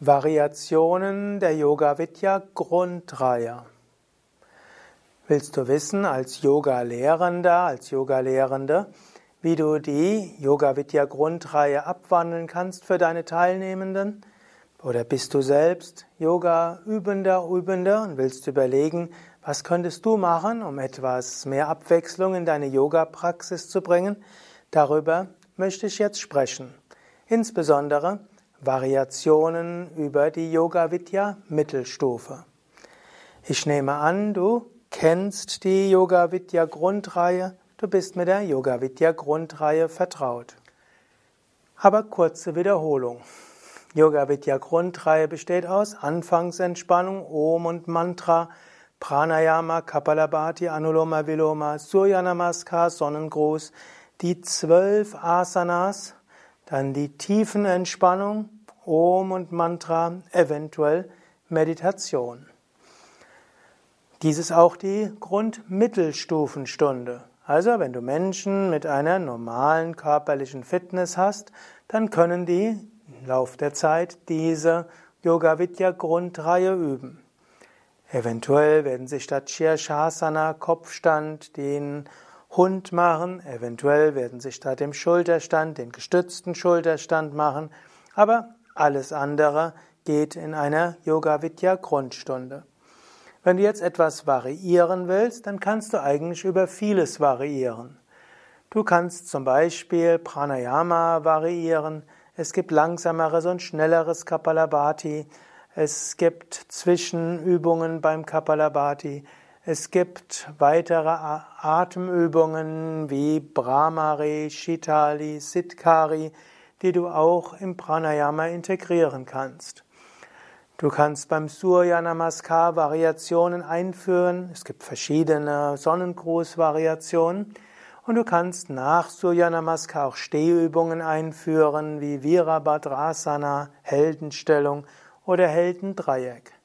Variationen der Yoga Vidya Grundreihe. Willst du wissen als Yoga-Lehrender, als Yoga-Lehrende, wie du die Yoga Vidya Grundreihe abwandeln kannst für deine Teilnehmenden? Oder bist du selbst Yoga-Übender, Übender und willst überlegen, was könntest du machen, um etwas mehr Abwechslung in deine Yoga-Praxis zu bringen? Darüber möchte ich jetzt sprechen. Insbesondere Variationen über die Yoga Vidya Mittelstufe. Ich nehme an, du kennst die Yoga Vidya Grundreihe, du bist mit der Yoga Vidya Grundreihe vertraut. Aber kurze Wiederholung. Yoga Vidya Grundreihe besteht aus Anfangsentspannung, Om und Mantra, Pranayama, Kapalabhati, Anuloma Viloma, Surya Namaskar, Sonnengruß, die zwölf Asanas, dann die Tiefenentspannung, Om und Mantra, eventuell Meditation. Dies ist auch die Grundmittelstufenstunde. Also, wenn du Menschen mit einer normalen körperlichen Fitness hast, dann können die im Laufe der Zeit diese Yoga Vidya Grundreihe üben. Eventuell werden sie statt Shirshasana Kopfstand den Hund machen, eventuell werden sie statt dem Schulterstand den gestützten Schulterstand machen, aber alles andere geht in einer Yoga Vidya Grundstunde. Wenn du jetzt etwas variieren willst, dann kannst du eigentlich über vieles variieren. Du kannst zum Beispiel Pranayama variieren, es gibt langsameres und schnelleres Kapalabhati, es gibt Zwischenübungen beim Kapalabhati, es gibt weitere Atemübungen wie Brahmari, Shitali, Siddhkari, die du auch im Pranayama integrieren kannst. Du kannst beim Surya Namaskar Variationen einführen. Es gibt verschiedene Sonnengruß-Variationen. Und du kannst nach Surya Namaskar auch Stehübungen einführen, wie Virabhadrasana, Heldenstellung oder Heldendreieck.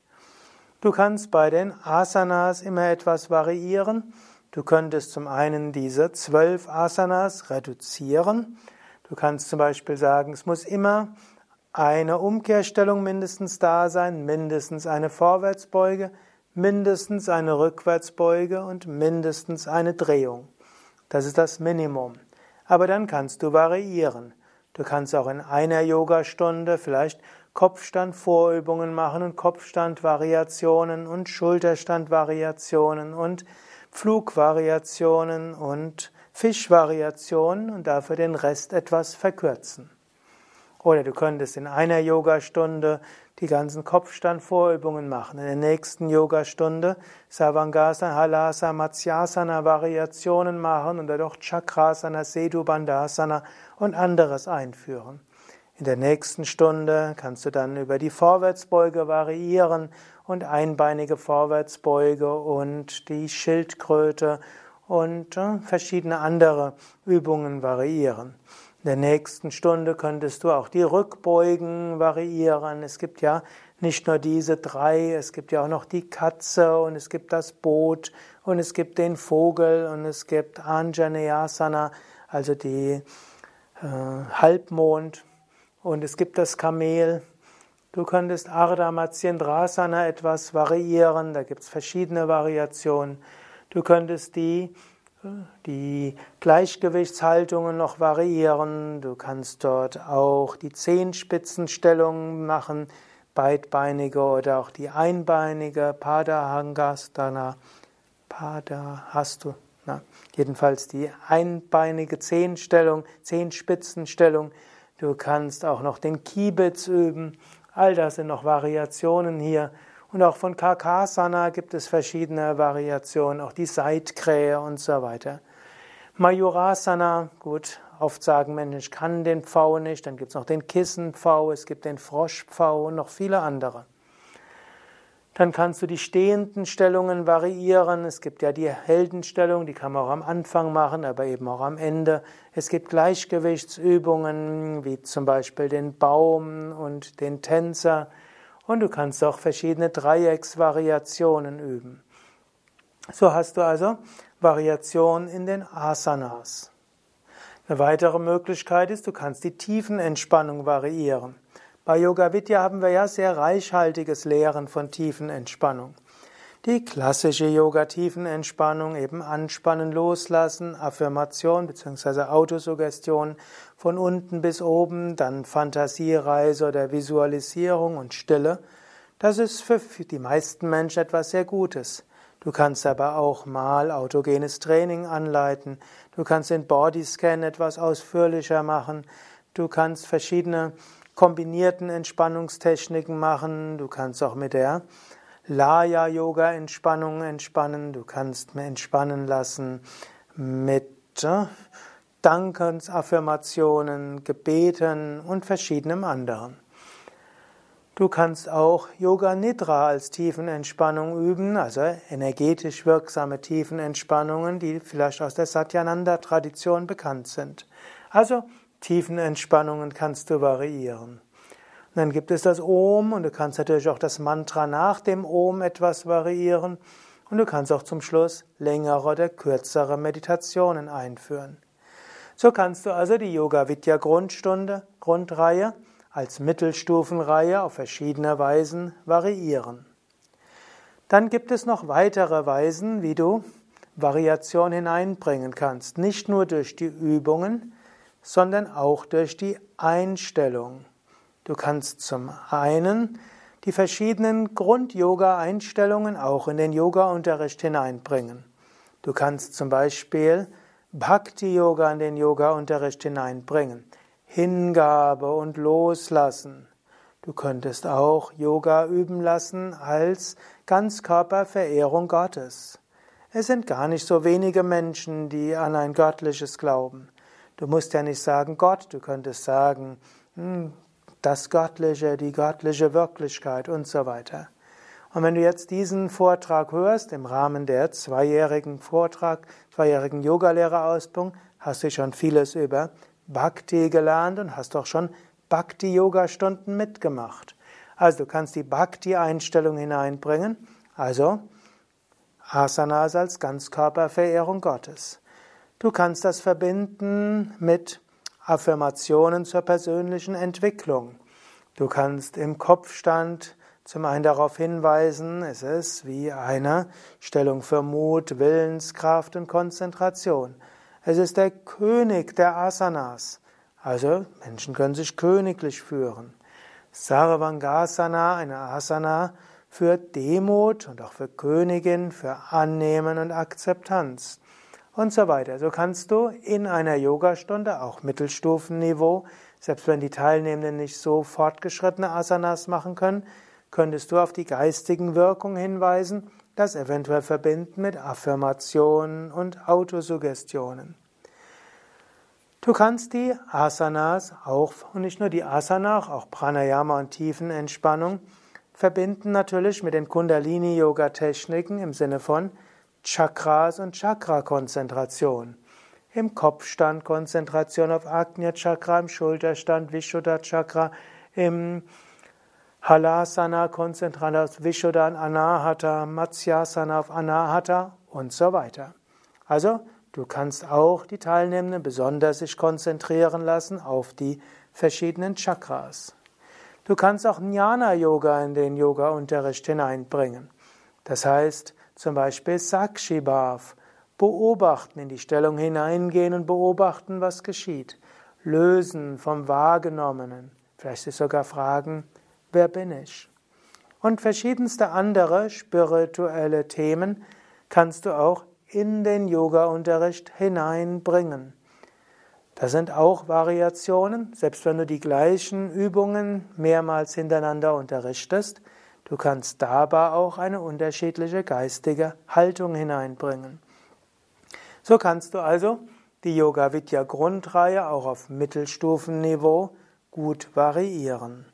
Du kannst bei den Asanas immer etwas variieren. Du könntest zum einen diese zwölf Asanas reduzieren. Du kannst zum Beispiel sagen, es muss immer eine Umkehrstellung mindestens da sein, mindestens eine Vorwärtsbeuge, mindestens eine Rückwärtsbeuge und mindestens eine Drehung. Das ist das Minimum. Aber dann kannst du variieren. Du kannst auch in einer Yogastunde vielleicht Kopfstand-Vorübungen machen und Kopfstand-Variationen und Schulterstand-Variationen und Flugvariationen und Fischvariationen und dafür den Rest etwas verkürzen. Oder du könntest in einer Yogastunde die ganzen Kopfstand-Vorübungen machen. In der nächsten Yogastunde Savangasana, Halasa, Matsyasana Variationen machen und dann auch Chakrasana, Sedu Bandhasana und anderes einführen. In der nächsten Stunde kannst du dann über die Vorwärtsbeuge variieren und einbeinige Vorwärtsbeuge und die Schildkröte und äh, verschiedene andere Übungen variieren. In der nächsten Stunde könntest du auch die Rückbeugen variieren. Es gibt ja nicht nur diese drei, es gibt ja auch noch die Katze und es gibt das Boot und es gibt den Vogel und es gibt Anjaneyasana, also die äh, Halbmond und es gibt das Kamel. Du könntest Ardha Matsyendrasana etwas variieren, da gibt es verschiedene Variationen. Du könntest die, die Gleichgewichtshaltungen noch variieren. Du kannst dort auch die Zehenspitzenstellung machen, beidbeinige oder auch die einbeinige Padahangastana. Pada hast du. Na, jedenfalls die einbeinige Zehenstellung, Zehenspitzenstellung. Du kannst auch noch den Kibitz üben. All das sind noch Variationen hier. Und auch von Karkasana gibt es verschiedene Variationen, auch die Seitkrähe und so weiter. Majorasana, gut, oft sagen Menschen, ich kann den Pfau nicht. Dann gibt es noch den Kissenpfau, es gibt den Froschpfau und noch viele andere. Dann kannst du die stehenden Stellungen variieren. Es gibt ja die Heldenstellung, die kann man auch am Anfang machen, aber eben auch am Ende. Es gibt Gleichgewichtsübungen, wie zum Beispiel den Baum und den Tänzer. Und du kannst auch verschiedene Dreiecksvariationen üben. So hast du also Variation in den Asanas. Eine weitere Möglichkeit ist, du kannst die Tiefenentspannung variieren. Bei Yoga Vidya haben wir ja sehr reichhaltiges Lehren von Tiefenentspannung. Die klassische Yoga-Tiefenentspannung, eben anspannen, loslassen, Affirmation bzw. Autosuggestion von unten bis oben, dann Fantasiereise oder Visualisierung und Stille. Das ist für die meisten Menschen etwas sehr Gutes. Du kannst aber auch mal autogenes Training anleiten. Du kannst den Bodyscan etwas ausführlicher machen. Du kannst verschiedene kombinierten Entspannungstechniken machen. Du kannst auch mit der Laya Yoga Entspannung entspannen. Du kannst entspannen lassen mit äh, Dankensaffirmationen, Gebeten und verschiedenem anderen. Du kannst auch Yoga Nidra als Tiefenentspannung üben, also energetisch wirksame Tiefenentspannungen, die vielleicht aus der Satyananda-Tradition bekannt sind. Also Tiefenentspannungen kannst du variieren. Und dann gibt es das Om und du kannst natürlich auch das Mantra nach dem Om etwas variieren und du kannst auch zum Schluss längere oder kürzere Meditationen einführen. So kannst du also die Yoga Vidya Grundstunde, Grundreihe als Mittelstufenreihe auf verschiedene Weisen variieren. Dann gibt es noch weitere Weisen, wie du Variation hineinbringen kannst, nicht nur durch die Übungen, sondern auch durch die Einstellung. Du kannst zum einen die verschiedenen Grund-Yoga-Einstellungen auch in den Yoga-Unterricht hineinbringen. Du kannst zum Beispiel Bhakti-Yoga in den Yoga-Unterricht hineinbringen. Hingabe und Loslassen. Du könntest auch Yoga üben lassen als Ganzkörperverehrung Gottes. Es sind gar nicht so wenige Menschen, die an ein göttliches glauben. Du musst ja nicht sagen Gott, du könntest sagen hm, das Göttliche, die göttliche Wirklichkeit und so weiter. Und wenn du jetzt diesen Vortrag hörst, im Rahmen der zweijährigen Vortrag, zweijährigen Yogalehrerausbildung, hast du schon vieles über Bhakti gelernt und hast auch schon Bhakti-Yoga-Stunden mitgemacht. Also du kannst die Bhakti-Einstellung hineinbringen, also Asanas als Ganzkörperverehrung Gottes. Du kannst das verbinden mit Affirmationen zur persönlichen Entwicklung. Du kannst im Kopfstand zum einen darauf hinweisen, es ist wie eine Stellung für Mut, Willenskraft und Konzentration. Es ist der König der Asanas. Also Menschen können sich königlich führen. Sarvangasana, eine Asana für Demut und auch für Königin, für Annehmen und Akzeptanz und so weiter. So kannst du in einer Yogastunde, auch Mittelstufenniveau, selbst wenn die Teilnehmenden nicht so fortgeschrittene Asanas machen können, könntest du auf die geistigen Wirkungen hinweisen, das eventuell verbinden mit Affirmationen und Autosuggestionen. Du kannst die Asanas auch, und nicht nur die Asana, auch Pranayama und Tiefenentspannung, verbinden natürlich mit den Kundalini-Yoga-Techniken im Sinne von Chakras und Chakra-Konzentration. Im Kopfstand Konzentration auf Agnya Chakra, im Schulterstand Vishuddha Chakra, im Halasana Konzentration auf Vishuddha Anahata, Matsyasana auf Anahata und so weiter. Also, du kannst auch die Teilnehmenden besonders sich konzentrieren lassen auf die verschiedenen Chakras. Du kannst auch Jnana Yoga in den Yoga-Unterricht hineinbringen. Das heißt, zum Beispiel Sakshibhav, beobachten, in die Stellung hineingehen und beobachten, was geschieht. Lösen vom Wahrgenommenen, vielleicht sogar fragen, wer bin ich? Und verschiedenste andere spirituelle Themen kannst du auch in den Yoga-Unterricht hineinbringen. Das sind auch Variationen, selbst wenn du die gleichen Übungen mehrmals hintereinander unterrichtest, Du kannst dabei auch eine unterschiedliche geistige Haltung hineinbringen. So kannst du also die Yoga Vidya Grundreihe auch auf Mittelstufenniveau gut variieren.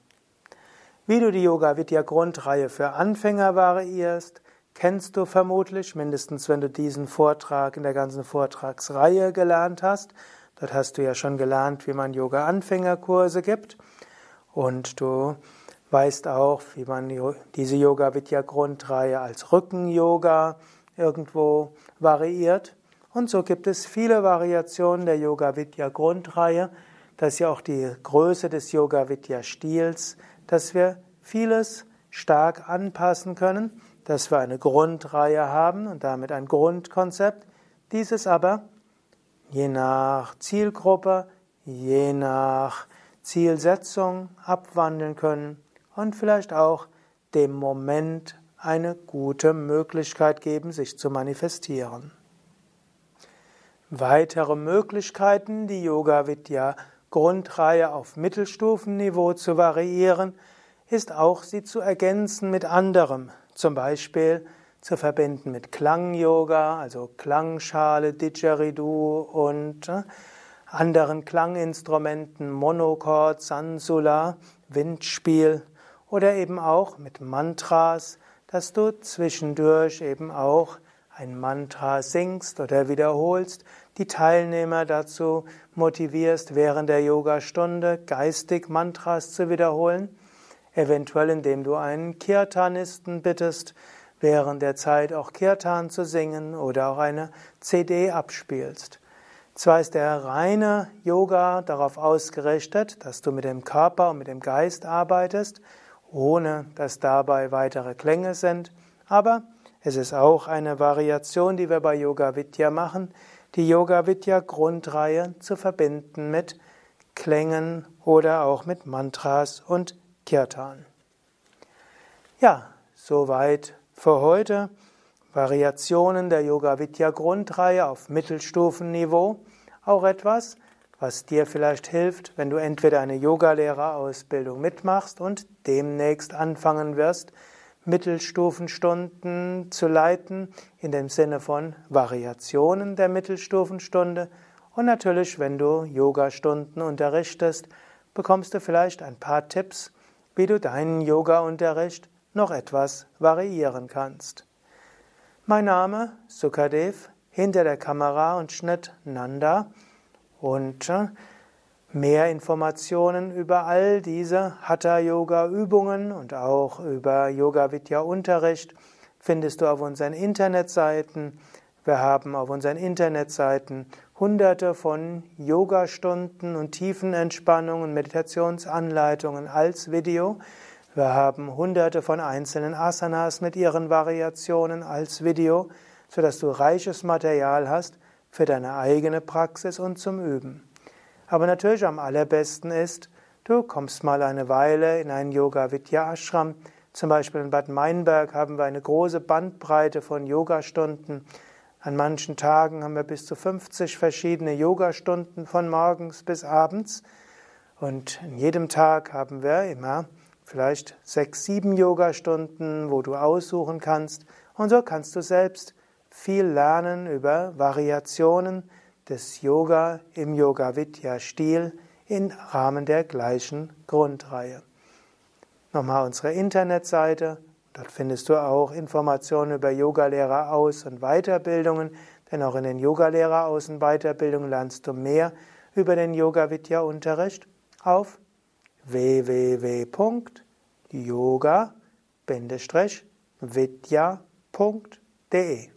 Wie du die Yoga Vidya Grundreihe für Anfänger variierst, kennst du vermutlich, mindestens wenn du diesen Vortrag in der ganzen Vortragsreihe gelernt hast. Dort hast du ja schon gelernt, wie man Yoga Anfängerkurse gibt und du weißt auch, wie man diese Yoga Vidya Grundreihe als Rücken Yoga irgendwo variiert. Und so gibt es viele Variationen der Yoga Vidya Grundreihe, das ist ja auch die Größe des Yoga Vidya Stils, dass wir vieles stark anpassen können, dass wir eine Grundreihe haben und damit ein Grundkonzept, dieses aber je nach Zielgruppe, je nach Zielsetzung abwandeln können und vielleicht auch dem Moment eine gute Möglichkeit geben, sich zu manifestieren. Weitere Möglichkeiten, die Yoga Vidya Grundreihe auf Mittelstufenniveau zu variieren, ist auch sie zu ergänzen mit anderem, zum Beispiel zu verbinden mit Klang-Yoga, also Klangschale, Didgeridoo und äh, anderen Klanginstrumenten, Monochord, Sansula, Windspiel oder eben auch mit Mantras, dass du zwischendurch eben auch ein Mantra singst oder wiederholst, die Teilnehmer dazu motivierst, während der Yogastunde geistig Mantras zu wiederholen, eventuell indem du einen Kirtanisten bittest, während der Zeit auch Kirtan zu singen oder auch eine CD abspielst. Zwar ist der reine Yoga darauf ausgerichtet, dass du mit dem Körper und mit dem Geist arbeitest, ohne dass dabei weitere Klänge sind, aber es ist auch eine Variation, die wir bei Yoga Vidya machen, die Yoga Vidya Grundreihe zu verbinden mit Klängen oder auch mit Mantras und Kirtan. Ja, soweit für heute. Variationen der Yoga Vidya Grundreihe auf Mittelstufenniveau. Auch etwas, was dir vielleicht hilft, wenn du entweder eine Yogalehrerausbildung mitmachst und demnächst anfangen wirst, Mittelstufenstunden zu leiten, in dem Sinne von Variationen der Mittelstufenstunde. Und natürlich, wenn du Yogastunden unterrichtest, bekommst du vielleicht ein paar Tipps, wie du deinen Yoga-Unterricht noch etwas variieren kannst. Mein Name Sukadev, hinter der Kamera und Schnitt Nanda und äh, Mehr Informationen über all diese Hatha-Yoga-Übungen und auch über Yoga-Vidya-Unterricht findest du auf unseren Internetseiten. Wir haben auf unseren Internetseiten hunderte von Yogastunden und Tiefenentspannungen, Meditationsanleitungen als Video. Wir haben hunderte von einzelnen Asanas mit ihren Variationen als Video, sodass du reiches Material hast für deine eigene Praxis und zum Üben. Aber natürlich am allerbesten ist, du kommst mal eine Weile in einen Yoga Vidya Ashram. Zum Beispiel in Bad Meinberg haben wir eine große Bandbreite von Yogastunden. An manchen Tagen haben wir bis zu 50 verschiedene Yogastunden von morgens bis abends. Und in jedem Tag haben wir immer vielleicht sechs, sieben Yogastunden, wo du aussuchen kannst. Und so kannst du selbst viel lernen über Variationen des Yoga im Yoga Vidya Stil im Rahmen der gleichen Grundreihe. Nochmal unsere Internetseite. Dort findest du auch Informationen über Yogalehrer Aus- und Weiterbildungen, denn auch in den Yogalehrer Aus- und Weiterbildungen lernst du mehr über den Yoga Vidya Unterricht auf www.yoga-vidya.de